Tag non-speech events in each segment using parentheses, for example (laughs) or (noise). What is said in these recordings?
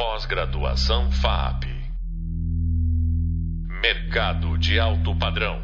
Pós-graduação FAP. Mercado de alto padrão.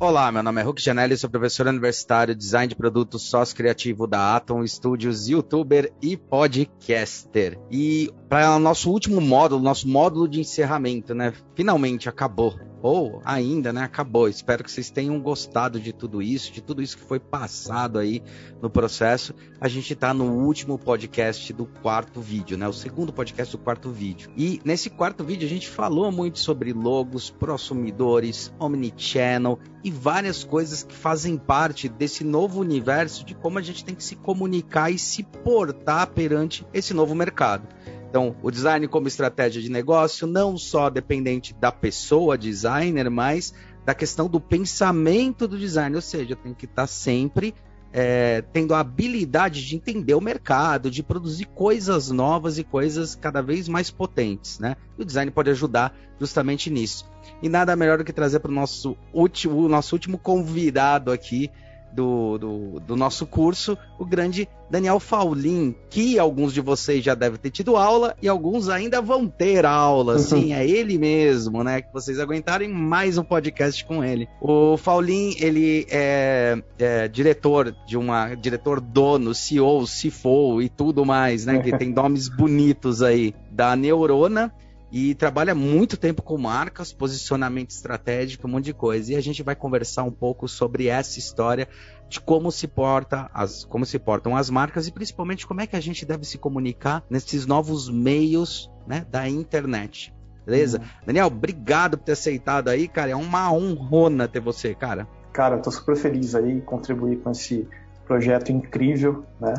Olá, meu nome é Hulk Janelli, sou professor universitário, design de produtos, sócio criativo da Atom Studios, youtuber e podcaster. E para o nosso último módulo, nosso módulo de encerramento, né? Finalmente acabou ou ainda, né, acabou. Espero que vocês tenham gostado de tudo isso, de tudo isso que foi passado aí no processo. A gente está no último podcast do quarto vídeo, né, o segundo podcast do quarto vídeo. E nesse quarto vídeo a gente falou muito sobre logos, prosumidores, omnichannel e várias coisas que fazem parte desse novo universo de como a gente tem que se comunicar e se portar perante esse novo mercado. Então, o design como estratégia de negócio, não só dependente da pessoa designer, mas da questão do pensamento do design, ou seja, tem que estar sempre é, tendo a habilidade de entender o mercado, de produzir coisas novas e coisas cada vez mais potentes, né? E o design pode ajudar justamente nisso. E nada melhor do que trazer para o nosso último, nosso último convidado aqui, do, do, do, nosso curso, o grande Daniel Faulin, que alguns de vocês já devem ter tido aula e alguns ainda vão ter aula. Uhum. (laughs) Sim, é ele mesmo, né? Que vocês aguentarem mais um podcast com ele. O Faulin, ele é, é diretor de uma. diretor dono, CEO, CFO e tudo mais, né? Que (laughs) tem nomes bonitos aí da Neurona e trabalha muito tempo com marcas, posicionamento estratégico, um monte de coisa. E a gente vai conversar um pouco sobre essa história de como se porta as, como se portam as marcas e principalmente como é que a gente deve se comunicar nesses novos meios né, da internet. Beleza? Uhum. Daniel, obrigado por ter aceitado aí, cara. É uma honrona ter você, cara. Cara, tô super feliz aí contribuir com esse projeto incrível, né?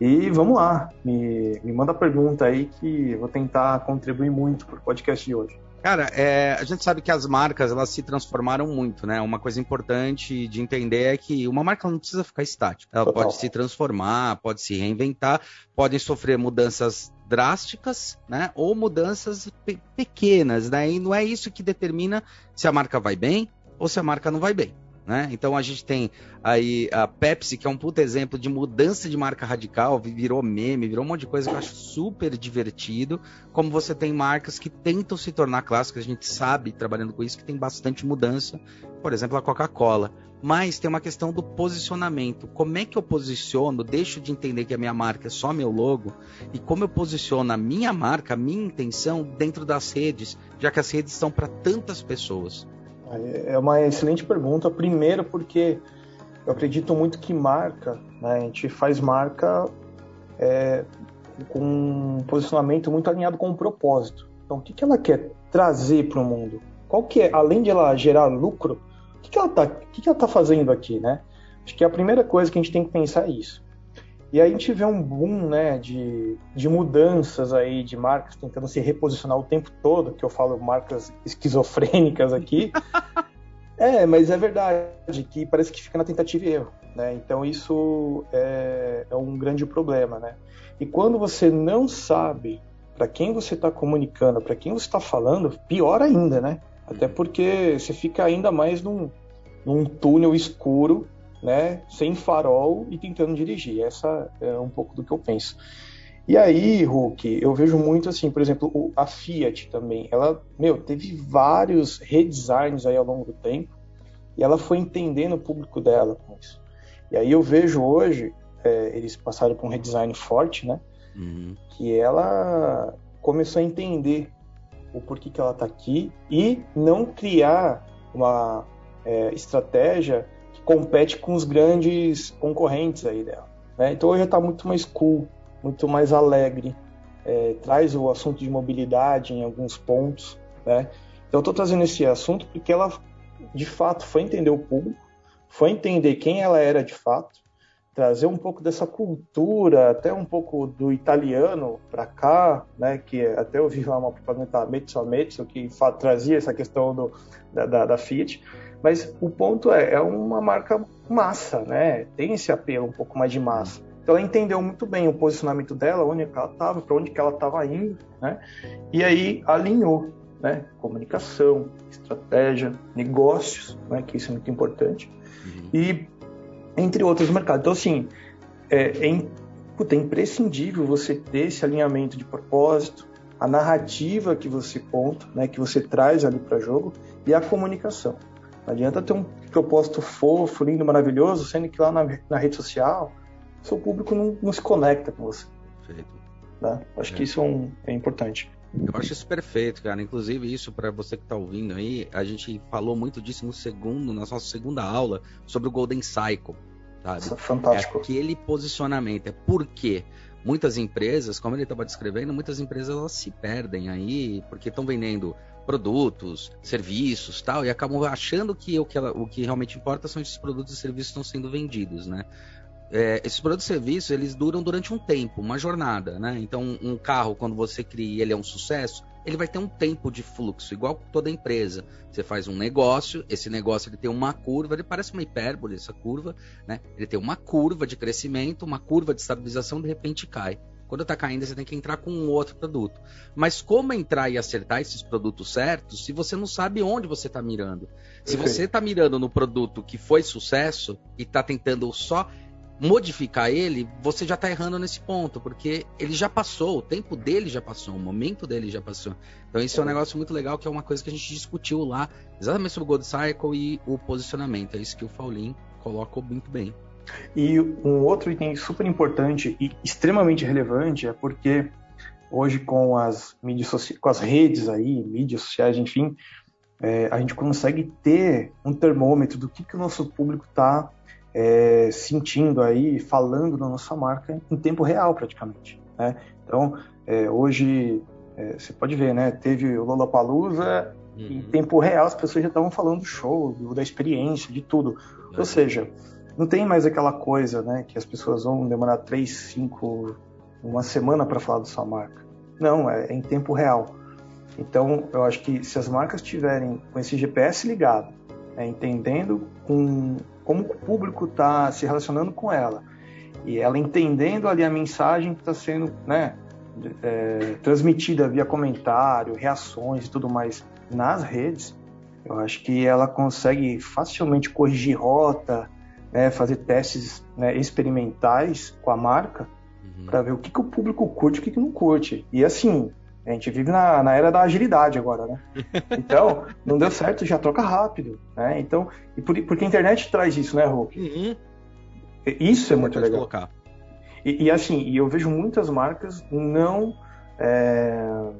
E vamos lá, me, me manda pergunta aí que eu vou tentar contribuir muito para o podcast de hoje. Cara, é, a gente sabe que as marcas elas se transformaram muito, né? Uma coisa importante de entender é que uma marca não precisa ficar estática. Ela Total. pode se transformar, pode se reinventar, podem sofrer mudanças drásticas, né? Ou mudanças pe pequenas, né? E não é isso que determina se a marca vai bem ou se a marca não vai bem. Né? Então a gente tem aí a Pepsi, que é um puto exemplo de mudança de marca radical, virou meme, virou um monte de coisa que eu acho super divertido. Como você tem marcas que tentam se tornar clássicas, a gente sabe, trabalhando com isso, que tem bastante mudança. Por exemplo, a Coca-Cola. Mas tem uma questão do posicionamento. Como é que eu posiciono? Deixo de entender que a minha marca é só meu logo. E como eu posiciono a minha marca, a minha intenção dentro das redes, já que as redes estão para tantas pessoas. É uma excelente pergunta. Primeiro, porque eu acredito muito que marca, né, a gente faz marca é, com um posicionamento muito alinhado com o um propósito. Então, o que, que ela quer trazer para o mundo? Qual que é, além de ela gerar lucro, o que, que ela está tá fazendo aqui, né? Acho que a primeira coisa que a gente tem que pensar é isso. E aí a gente vê um boom né, de, de mudanças aí de marcas tentando se reposicionar o tempo todo, que eu falo marcas esquizofrênicas aqui. (laughs) é, mas é verdade, que parece que fica na tentativa e erro. Né? Então isso é, é um grande problema. Né? E quando você não sabe para quem você está comunicando, para quem você está falando, pior ainda, né? Até porque você fica ainda mais num, num túnel escuro né, sem farol e tentando dirigir. Essa é um pouco do que eu penso. E aí, Hulk, eu vejo muito assim, por exemplo, a Fiat também, ela, meu, teve vários redesigns aí ao longo do tempo e ela foi entendendo o público dela com isso. E aí eu vejo hoje, é, eles passaram por um redesign forte, né, uhum. que ela começou a entender o porquê que ela está aqui e não criar uma é, estratégia compete com os grandes concorrentes aí dela. Né? Então hoje está muito mais cool, muito mais alegre, é, traz o assunto de mobilidade em alguns pontos. Né? Então estou trazendo esse assunto porque ela de fato foi entender o público, foi entender quem ela era de fato, trazer um pouco dessa cultura, até um pouco do italiano para cá, né? Que até eu vi lá uma propaganda da Mezzo Mezzo que trazia essa questão do, da, da, da Fiat. Mas o ponto é, é uma marca massa, né? Tem esse apelo um pouco mais de massa. Então ela entendeu muito bem o posicionamento dela, onde ela estava, para onde que ela estava indo, né? E aí alinhou, né? Comunicação, estratégia, negócios, né? Que isso é muito importante. Uhum. E entre outros mercados. Então assim, é, é, puta, é imprescindível você ter esse alinhamento de propósito, a narrativa que você conta, né, que você traz ali para jogo e a comunicação. Não adianta ter um propósito fofo, lindo, maravilhoso, sendo que lá na, na rede social seu público não, não, se conecta com você. Perfeito. Né? Acho é. que isso é, um, é importante. Eu acho isso perfeito, cara. Inclusive, isso para você que está ouvindo aí, a gente falou muito disso no segundo, na nossa segunda aula, sobre o Golden Cycle. Sabe? Isso é fantástico. É aquele posicionamento. É por quê? Muitas empresas, como ele estava descrevendo, muitas empresas elas se perdem aí, porque estão vendendo produtos, serviços tal, e acabam achando que o que, ela, o que realmente importa são esses produtos e serviços que estão sendo vendidos, né? é, esses produtos e serviços eles duram durante um tempo, uma jornada, né? Então um carro quando você cria ele é um sucesso, ele vai ter um tempo de fluxo, igual toda empresa. Você faz um negócio, esse negócio ele tem uma curva, ele parece uma hipérbole essa curva, né? Ele tem uma curva de crescimento, uma curva de estabilização, de repente cai. Quando está caindo, você tem que entrar com um outro produto. Mas como entrar e acertar esses produtos certos se você não sabe onde você está mirando? Se você está mirando no produto que foi sucesso e está tentando só modificar ele, você já está errando nesse ponto, porque ele já passou, o tempo dele já passou, o momento dele já passou. Então isso é um negócio muito legal, que é uma coisa que a gente discutiu lá, exatamente sobre o Gold Cycle e o posicionamento. É isso que o Faulin colocou muito bem. E um outro item super importante e extremamente relevante é porque hoje com as mídias com as redes aí, mídias sociais, enfim, é, a gente consegue ter um termômetro do que, que o nosso público está é, sentindo aí, falando da nossa marca em tempo real praticamente. Né? Então, é, hoje é, você pode ver, né? Teve o Lollapalooza uhum. em tempo real as pessoas já estavam falando do show, do, da experiência, de tudo. Ou seja, não tem mais aquela coisa, né? Que as pessoas vão demorar três, cinco, uma semana para falar da sua marca. Não, é, é em tempo real. Então, eu acho que se as marcas tiverem com esse GPS ligado, né, entendendo com como o público está se relacionando com ela e ela entendendo ali a mensagem que está sendo né, é, transmitida via comentário, reações e tudo mais nas redes, eu acho que ela consegue facilmente corrigir rota, né, fazer testes né, experimentais com a marca uhum. para ver o que, que o público curte e o que, que não curte. E assim, a gente vive na, na era da agilidade agora, né? (laughs) Então, não deu certo, já troca rápido, né? Então, e por, porque a internet traz isso, né, Hulk? Uhum. Isso é muito legal. Colocar. E, e, assim, eu vejo muitas marcas não é,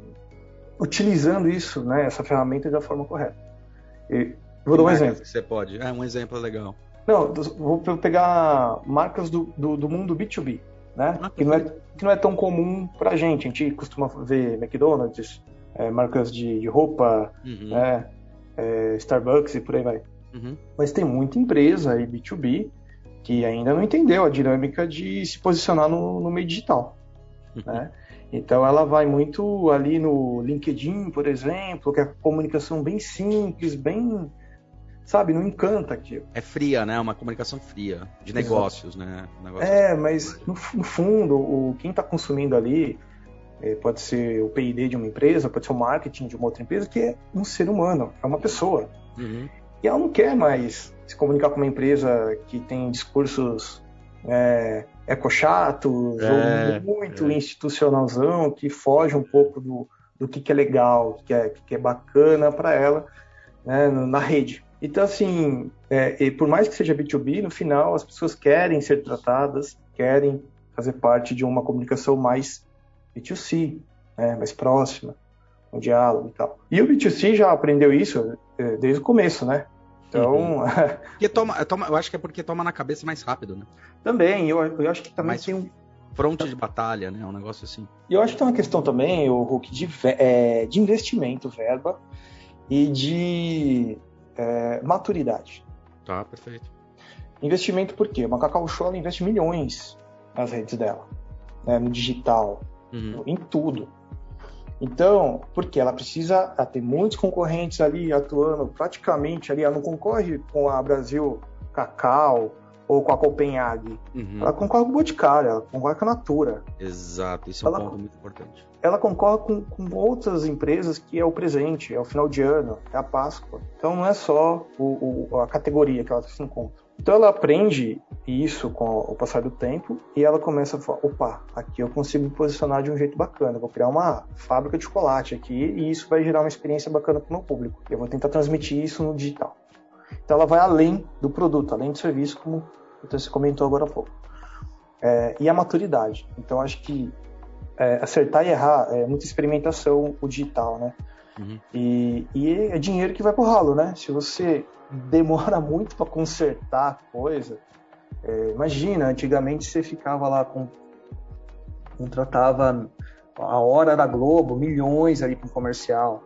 utilizando isso, né, essa ferramenta da forma correta. E, vou dar um exemplo. Você pode. É um exemplo legal. Não, vou pegar marcas do, do, do mundo B2B né? Que, não é, que não é tão comum pra gente. A gente costuma ver McDonald's, é, marcas de, de roupa, uhum. né? É, Starbucks e por aí vai. Uhum. Mas tem muita empresa aí, B2B, que ainda não entendeu a dinâmica de se posicionar no, no meio digital. Uhum. Né? Então ela vai muito ali no LinkedIn, por exemplo, que é comunicação bem simples, bem sabe, não encanta aquilo. É fria, né? Uma comunicação fria, de negócios, Exato. né? é, mas no, no, fundo, o, quem está consumindo ali é, pode ser o P&D de uma empresa, pode ser o marketing de uma outra empresa, que é um ser humano, é uma pessoa. Uhum. E ela não quer mais se comunicar com uma empresa que tem discursos é, ecochatos é, ou muito é. institucionalzão, que foge um pouco do, do que, que é legal, que é, que é bacana para ela né, na rede. Então, assim, é, por mais que seja B2B, no final as pessoas querem ser tratadas, querem fazer parte de uma comunicação mais B2C, né, mais próxima, um diálogo e tal. E o B2C já aprendeu isso é, desde o começo, né? Então. Uhum. (laughs) porque toma, toma, eu acho que é porque toma na cabeça mais rápido, né? Também, eu, eu acho que também mais tem um. Fronte de batalha, né? Um negócio assim. E eu acho que tem uma questão também, o Hulk, de, é, de investimento, verba, e de é, maturidade. Tá, perfeito. Investimento por quê? Uma Cacau Show ela investe milhões nas redes dela, né, no digital, uhum. em tudo. Então, porque ela precisa ter muitos concorrentes ali atuando praticamente ali, ela não concorre com a Brasil Cacau ou com a Copenhague. Uhum. Ela concorre com o Boticário, ela concorre com a Natura. Exato, isso é um ela, ponto muito importante ela concorre com, com, outras empresas que é o presente, é o final de ano, é a Páscoa. Então não é só o, o, a categoria que ela se encontra. Então ela aprende isso com o passar do tempo e ela começa a falar, opa, aqui eu consigo me posicionar de um jeito bacana, vou criar uma fábrica de chocolate aqui e isso vai gerar uma experiência bacana para o meu público. Eu vou tentar transmitir isso no digital. Então ela vai além do produto, além do serviço, como você comentou agora há pouco. É, e a maturidade. Então acho que é, acertar e errar é muita experimentação o digital, né? Uhum. E, e, é dinheiro que vai pro ralo, né? Se você demora (laughs) muito para consertar a coisa, é, imagina, antigamente você ficava lá com. contratava a hora da Globo, milhões ali para um comercial.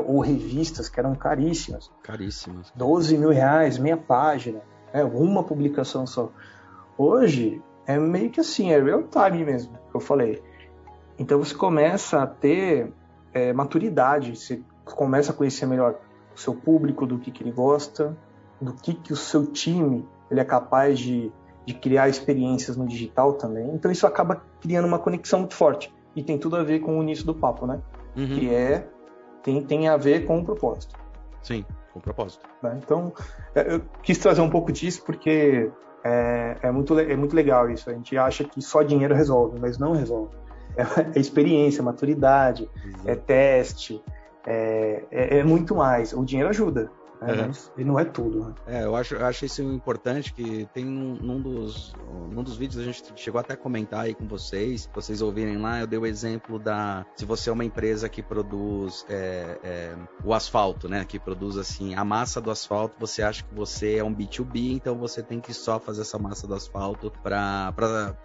Ou revistas que eram caríssimas. Caríssimas. 12 mil reais, meia página. É, uma publicação só. Hoje é meio que assim, é real time mesmo, que eu falei. Então você começa a ter é, maturidade, você começa a conhecer melhor o seu público, do que, que ele gosta, do que, que o seu time ele é capaz de, de criar experiências no digital também. Então isso acaba criando uma conexão muito forte. E tem tudo a ver com o início do papo, né? Uhum. Que é tem, tem a ver com o propósito. Sim, com o propósito. Né? Então, é, eu quis trazer um pouco disso porque é, é, muito, é muito legal isso. A gente acha que só dinheiro resolve, mas não resolve. É, é experiência, maturidade, Exato. é teste, é, é, é, muito mais. O dinheiro ajuda, é, uhum. E não é tudo. Né? É, eu acho, eu acho isso importante que tem um, num, dos, num dos vídeos a gente chegou até a comentar aí com vocês, vocês ouvirem lá, eu dei o exemplo da se você é uma empresa que produz é, é, o asfalto, né? Que produz assim a massa do asfalto, você acha que você é um B2B, então você tem que só fazer essa massa do asfalto para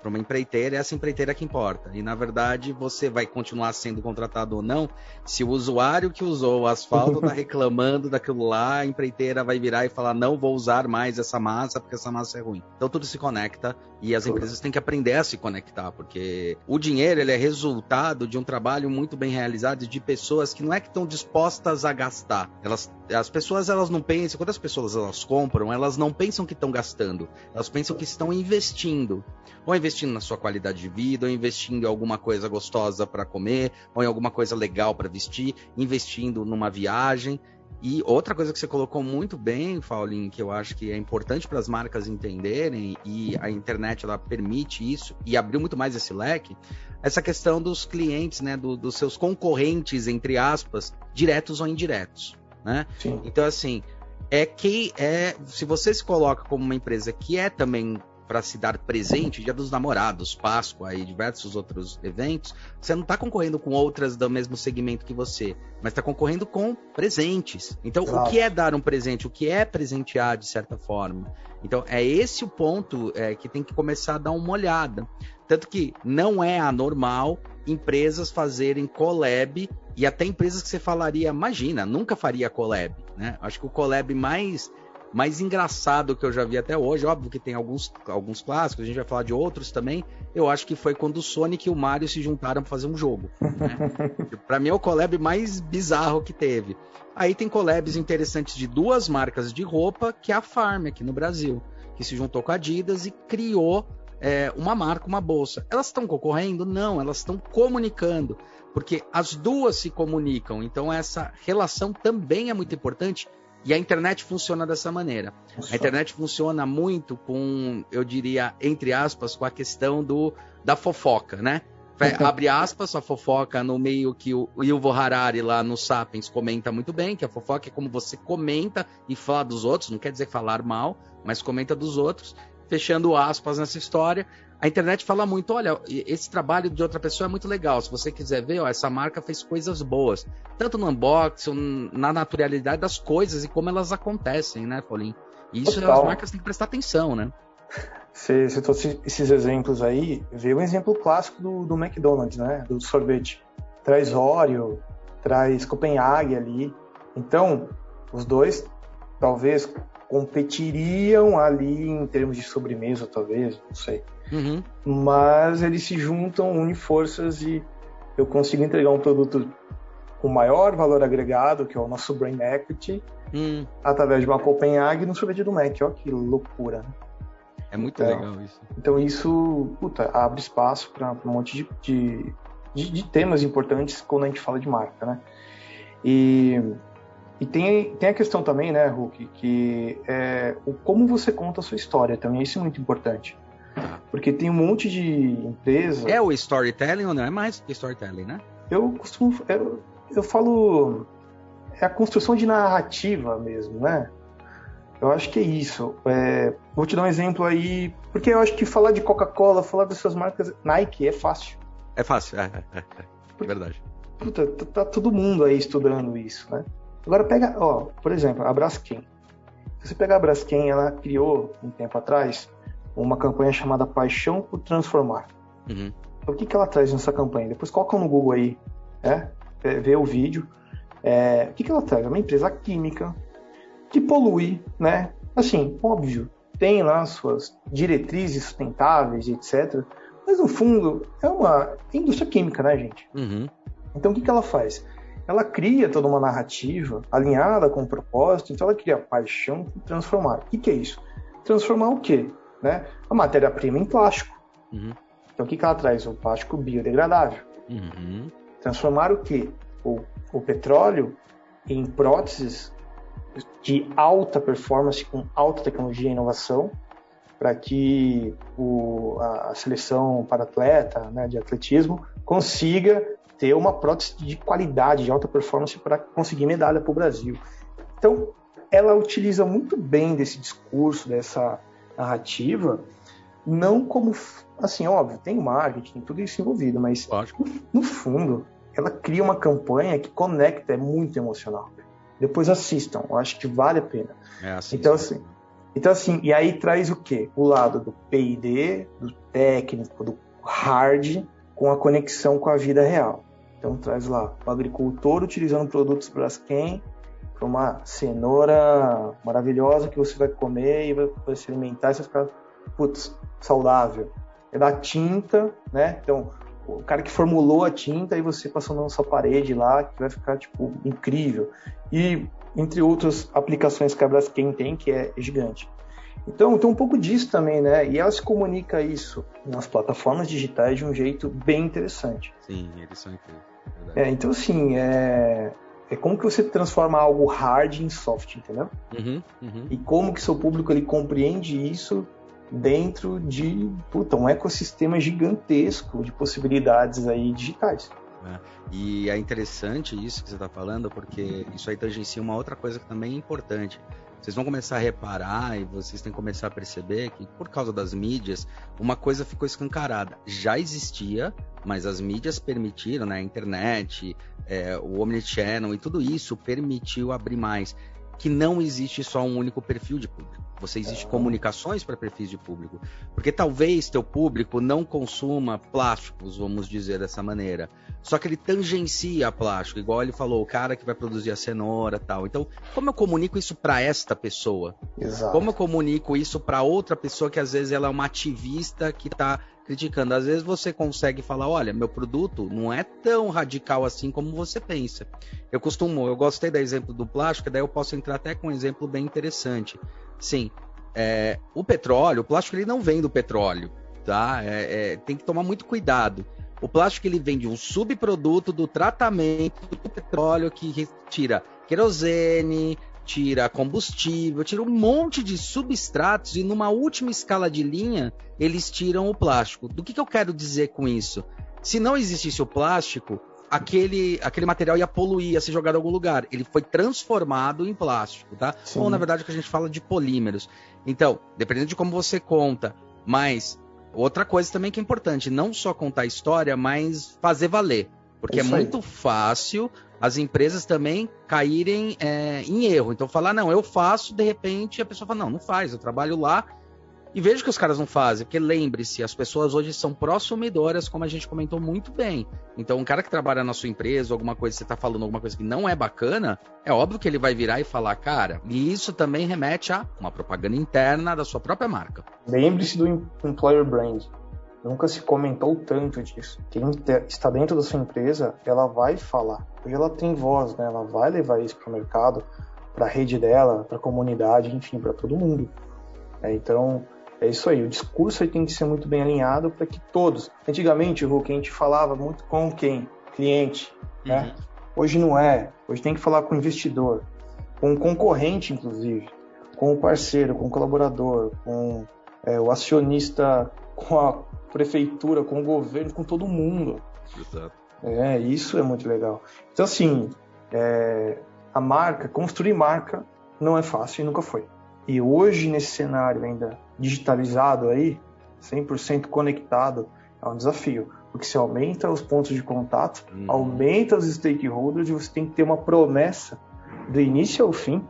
uma empreiteira, é essa empreiteira que importa. E na verdade você vai continuar sendo contratado ou não se o usuário que usou o asfalto está (laughs) reclamando daquilo lá a empreiteira vai virar e falar: não vou usar mais essa massa porque essa massa é ruim. Então tudo se conecta e as empresas têm que aprender a se conectar, porque o dinheiro ele é resultado de um trabalho muito bem realizado de pessoas que não é que estão dispostas a gastar. Elas, as pessoas elas não pensam, quando as pessoas elas compram, elas não pensam que estão gastando, elas pensam que estão investindo. Ou investindo na sua qualidade de vida, ou investindo em alguma coisa gostosa para comer, ou em alguma coisa legal para vestir, investindo numa viagem. E outra coisa que você colocou muito bem, Faulin, que eu acho que é importante para as marcas entenderem, e a internet ela permite isso, e abriu muito mais esse leque, essa questão dos clientes, né, do, dos seus concorrentes, entre aspas, diretos ou indiretos. Né? Então, assim, é que é, se você se coloca como uma empresa que é também para se dar presente, Dia dos Namorados, Páscoa e diversos outros eventos, você não está concorrendo com outras do mesmo segmento que você, mas está concorrendo com presentes. Então, claro. o que é dar um presente? O que é presentear de certa forma? Então, é esse o ponto é, que tem que começar a dar uma olhada. Tanto que não é anormal empresas fazerem collab e até empresas que você falaria, imagina, nunca faria collab, né? Acho que o collab mais mais engraçado que eu já vi até hoje. Óbvio que tem alguns, alguns clássicos, a gente vai falar de outros também. Eu acho que foi quando o Sonic e o Mario se juntaram para fazer um jogo. Né? (laughs) para mim é o collab mais bizarro que teve. Aí tem collabs interessantes de duas marcas de roupa, que é a Farm aqui no Brasil, que se juntou com a Adidas e criou é, uma marca, uma bolsa. Elas estão concorrendo? Não, elas estão comunicando, porque as duas se comunicam. Então essa relação também é muito importante e a internet funciona dessa maneira. Nossa. A internet funciona muito com, eu diria, entre aspas, com a questão do, da fofoca, né? Abre aspas, a fofoca no meio que o Yuval Harari lá no Sapiens comenta muito bem, que a fofoca é como você comenta e fala dos outros, não quer dizer falar mal, mas comenta dos outros, fechando aspas nessa história a internet fala muito, olha, esse trabalho de outra pessoa é muito legal. Se você quiser ver, ó, essa marca fez coisas boas. Tanto no unboxing, na naturalidade das coisas e como elas acontecem, né, Paulinho? E isso Total. as marcas têm que prestar atenção, né? Você citou esses exemplos aí, veio um exemplo clássico do, do McDonald's, né? Do sorvete. Traz Oreo, traz Copenhague ali. Então, os dois talvez competiriam ali em termos de sobremesa, talvez, não sei. Uhum. Mas eles se juntam, unem forças e eu consigo entregar um produto com maior valor agregado, que é o nosso Brain Equity, hum. através de uma Copenhague no sorvete do Mac. Olha que loucura. É muito então, legal isso. Então isso puta, abre espaço para um monte de, de, de, de, temas importantes quando a gente fala de marca, né? E e tem, tem a questão também, né, Hulk, que é o como você conta a sua história também, isso é muito importante. Porque tem um monte de empresa. É o storytelling ou não? É mais storytelling, né? Eu costumo. Eu, eu falo. É a construção de narrativa mesmo, né? Eu acho que é isso. É, vou te dar um exemplo aí, porque eu acho que falar de Coca-Cola, falar das suas marcas Nike é fácil. É fácil, é, é, é, é verdade. Puta, tá, tá todo mundo aí estudando isso, né? Agora pega, ó, por exemplo, a Braskem. Se você pegar a Braskem, ela criou um tempo atrás uma campanha chamada Paixão por Transformar. Uhum. Então, o que, que ela traz nessa campanha? Depois coloca no Google aí, né? Vê o vídeo. É, o que, que ela traz? É uma empresa química que polui, né? Assim, óbvio, tem lá suas diretrizes sustentáveis, etc. Mas no fundo é uma indústria química, né, gente? Uhum. Então o que, que ela faz? Ela cria toda uma narrativa alinhada com o propósito, então ela cria paixão por transformar. O que, que é isso? Transformar o quê? Né? A matéria-prima em plástico. Uhum. Então o que, que ela traz? O plástico biodegradável. Uhum. Transformar o quê? O, o petróleo em próteses de alta performance, com alta tecnologia e inovação, para que o, a, seleção para atleta né, de atletismo consiga ter uma prótese de qualidade, de alta performance para conseguir medalha para o Brasil. Então, ela utiliza muito bem desse discurso, dessa narrativa, não como, assim, óbvio, tem marketing, tudo isso envolvido, mas no, no fundo, ela cria uma campanha que conecta, é muito emocional. Depois assistam, eu acho que vale a pena. É, então, assim, então, assim, e aí traz o quê? O lado do P&D, do técnico, do hard, com a conexão com a vida real. Então traz lá o agricultor utilizando produtos Braskem uma cenoura maravilhosa que você vai comer e vai, se alimentar e você vai ficar, putz, saudável. É da tinta, né? Então, o cara que formulou a tinta e você passando na sua parede lá, que vai ficar, tipo, incrível. E entre outras aplicações que a Braskem tem, que é gigante. Então, tem um pouco disso também, né? E ela se comunica isso nas plataformas digitais de um jeito bem interessante. Sim, eles são incríveis. É, então, assim, é... é como que você transforma algo hard em soft, entendeu? Uhum, uhum. E como que seu público ele compreende isso dentro de puta, um ecossistema gigantesco de possibilidades aí digitais. É. E é interessante isso que você está falando, porque isso aí tangencia uma outra coisa que também é importante. Vocês vão começar a reparar e vocês têm que começar a perceber que, por causa das mídias, uma coisa ficou escancarada. Já existia, mas as mídias permitiram, né? A internet, é, o Omnichannel e tudo isso permitiu abrir mais. Que não existe só um único perfil de público. Você existe comunicações para perfis de público. Porque talvez teu público não consuma plásticos, vamos dizer dessa maneira. Só que ele tangencia plástico, igual ele falou, o cara que vai produzir a cenoura tal. Então, como eu comunico isso para esta pessoa? Exato. Como eu comunico isso para outra pessoa que às vezes ela é uma ativista que está criticando. Às vezes você consegue falar, olha, meu produto não é tão radical assim como você pensa. Eu costumo, eu gostei do exemplo do plástico, daí eu posso entrar até com um exemplo bem interessante. Sim, é, o petróleo, o plástico ele não vem do petróleo, tá? É, é, tem que tomar muito cuidado. O plástico ele vem de um subproduto do tratamento do petróleo que tira querosene, tira combustível, tira um monte de substratos e numa última escala de linha eles tiram o plástico. Do que, que eu quero dizer com isso? Se não existisse o plástico, aquele, aquele material ia poluir, ia ser jogado em algum lugar. Ele foi transformado em plástico, tá? Sim. Ou na verdade que a gente fala de polímeros. Então, dependendo de como você conta, mas outra coisa também que é importante, não só contar a história, mas fazer valer. Porque é, é muito fácil as empresas também caírem é, em erro. Então, falar, não, eu faço, de repente a pessoa fala, não, não faz, eu trabalho lá, e vejo que os caras não fazem, porque lembre-se, as pessoas hoje são prosumidoras, como a gente comentou muito bem. Então, um cara que trabalha na sua empresa, alguma coisa, você está falando alguma coisa que não é bacana, é óbvio que ele vai virar e falar, cara, e isso também remete a uma propaganda interna da sua própria marca. Lembre-se do employer brand. Nunca se comentou tanto disso. Quem está dentro da sua empresa, ela vai falar. Hoje ela tem voz, né? Ela vai levar isso para o mercado, para a rede dela, para a comunidade, enfim, para todo mundo. É, então, é isso aí, o discurso aí tem que ser muito bem alinhado para que todos. Antigamente, Hulk, a gente falava muito com quem? Cliente. Né? Uhum. Hoje não é. Hoje tem que falar com o investidor. com o concorrente, inclusive, com o parceiro, com o colaborador, com é, o acionista, com a prefeitura, com o governo, com todo mundo. Exato. É, isso é muito legal. Então, assim, é, a marca, construir marca não é fácil e nunca foi. E hoje, nesse cenário ainda digitalizado aí, 100% conectado, é um desafio. Porque você aumenta os pontos de contato, uhum. aumenta os stakeholders e você tem que ter uma promessa do início ao fim,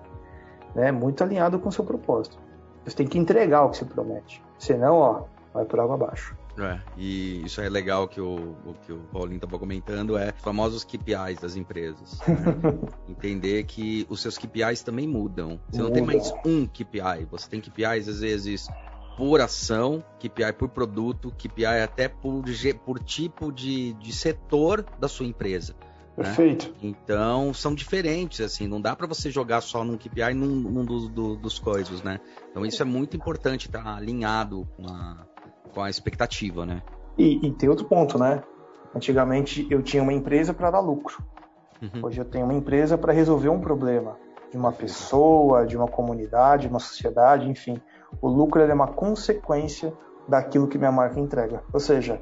né, muito alinhado com o seu propósito. Você tem que entregar o que você promete. Senão, ó, vai por água abaixo. É, e isso é legal que o, o que o Paulinho estava comentando, é os famosos KPIs das empresas. Né? (laughs) Entender que os seus KPIs também mudam. Você não tem mais um KPI, você tem KPIs às vezes por ação, KPI por produto, KPI até por, por tipo de, de setor da sua empresa. Né? Perfeito. Né? Então são diferentes, assim, não dá para você jogar só num KPI num, num do, do, dos coisas, né? Então isso é muito importante estar tá alinhado com a, com a expectativa, né? E, e tem outro ponto, né? Antigamente eu tinha uma empresa para dar lucro. Uhum. Hoje eu tenho uma empresa para resolver um problema de uma pessoa, de uma comunidade, de uma sociedade, enfim. O lucro é uma consequência daquilo que minha marca entrega. Ou seja,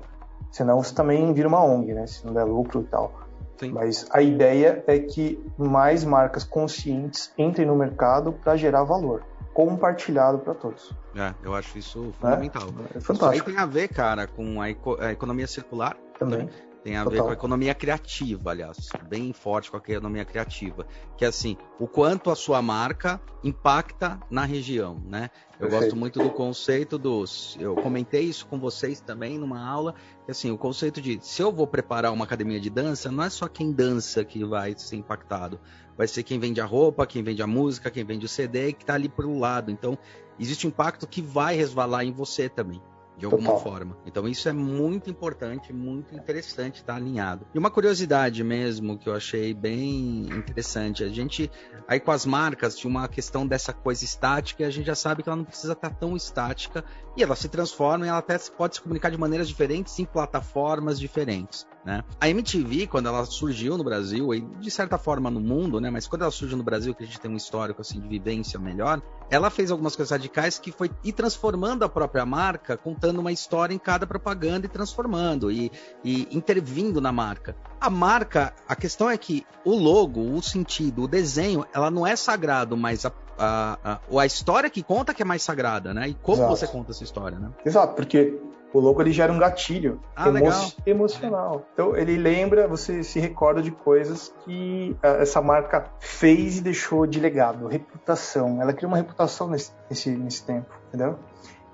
senão você também vira uma ONG, né? Se não der lucro e tal. Sim. Mas a ideia é que mais marcas conscientes entrem no mercado para gerar valor compartilhado para todos. É, eu acho isso fundamental. É, é fantástico. Isso aí tem a ver, cara, com a, eco a economia circular. Também. Né? Tem a Total. ver com a economia criativa, aliás, bem forte com a economia criativa, que é assim, o quanto a sua marca impacta na região, né? Eu Perfeito. gosto muito do conceito dos, eu comentei isso com vocês também numa aula, que assim, o conceito de se eu vou preparar uma academia de dança, não é só quem dança que vai ser impactado, vai ser quem vende a roupa, quem vende a música, quem vende o CD, que está ali por um lado. Então, existe um impacto que vai resvalar em você também de alguma Total. forma. Então isso é muito importante, muito interessante estar tá alinhado. E uma curiosidade mesmo que eu achei bem interessante, a gente aí com as marcas tinha uma questão dessa coisa estática e a gente já sabe que ela não precisa estar tão estática e ela se transforma e ela até pode se comunicar de maneiras diferentes em plataformas diferentes. Né? A MTV, quando ela surgiu no Brasil, e de certa forma no mundo, né? mas quando ela surgiu no Brasil, que a gente tem um histórico assim, de vivência melhor, ela fez algumas coisas radicais que foi ir transformando a própria marca, contando uma história em cada propaganda e transformando, e, e intervindo na marca. A marca, a questão é que o logo, o sentido, o desenho, ela não é sagrado, mas a, a, a, a história que conta que é mais sagrada, né? E como Exato. você conta essa história, né? Exato, porque o logo ele gera um gatilho ah, emo emocional. Então ele lembra, você se recorda de coisas que ah, essa marca fez e deixou de legado, reputação. Ela criou uma reputação nesse, nesse, nesse tempo, entendeu?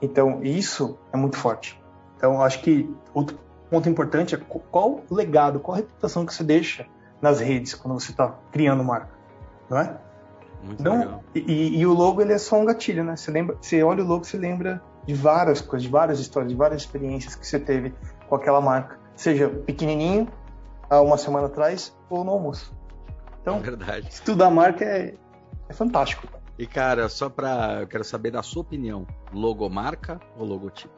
Então isso é muito forte. Então acho que outro ponto importante é qual o legado, qual a reputação que você deixa nas redes quando você está criando marca, não é? Muito então, legal. E, e, o logo ele é só um gatilho, né? Você lembra, você olha o logo, você lembra de várias coisas, de várias histórias, de várias experiências que você teve com aquela marca, seja pequenininho, há uma semana atrás, ou no almoço. Então, é Verdade. estudar a marca é, é fantástico. E cara, só para eu quero saber da sua opinião, logomarca ou logotipo?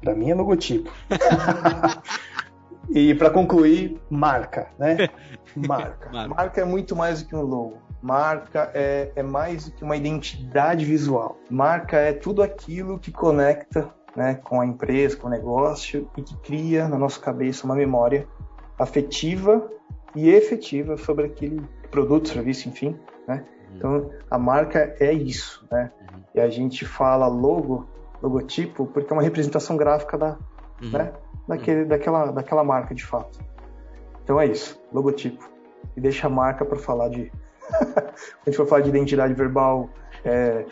Para mim é logotipo. (laughs) e para concluir, marca, né? (laughs) Marca. marca. Marca é muito mais do que um logo. Marca é, é mais do que uma identidade visual. Marca é tudo aquilo que conecta né, com a empresa, com o negócio e que cria na nossa cabeça uma memória afetiva e efetiva sobre aquele produto, serviço, enfim, né? Então, a marca é isso, né? E a gente fala logo, logotipo, porque é uma representação gráfica da, uhum. né? Daquele, uhum. daquela, daquela marca de fato. Então é isso, logotipo. E deixa a marca para falar de (laughs) a gente for falar de identidade verbal, é,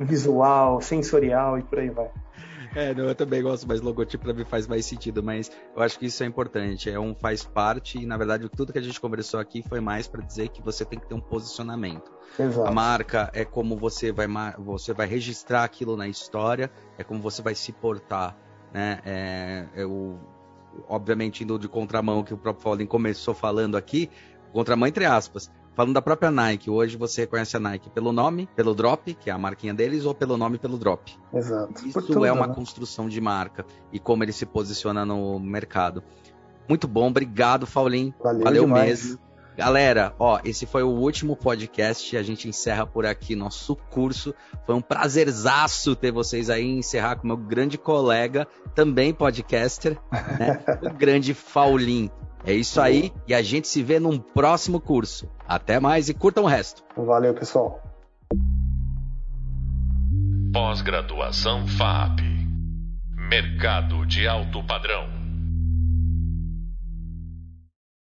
visual, sensorial e por aí vai. É, não, eu também gosto, mas logotipo para mim faz mais sentido, mas eu acho que isso é importante, é um faz parte e na verdade tudo que a gente conversou aqui foi mais para dizer que você tem que ter um posicionamento. Exato. A marca é como você vai você vai registrar aquilo na história, é como você vai se portar, né? É, eu, obviamente indo de contramão que o próprio Fallen começou falando aqui, contramão entre aspas, Falando da própria Nike, hoje você reconhece a Nike pelo nome, pelo drop, que é a marquinha deles, ou pelo nome pelo drop. Exato. Isso tudo, é uma né? construção de marca e como ele se posiciona no mercado. Muito bom, obrigado, Faulinho. Valeu, Valeu mesmo. Galera, ó, esse foi o último podcast. A gente encerra por aqui nosso curso. Foi um prazerzaço ter vocês aí encerrar com meu grande colega, também podcaster, né? (laughs) o grande Faulin. É isso aí e a gente se vê num próximo curso. Até mais e curtam o resto. Valeu, pessoal. Pós-graduação FAP. Mercado de alto padrão.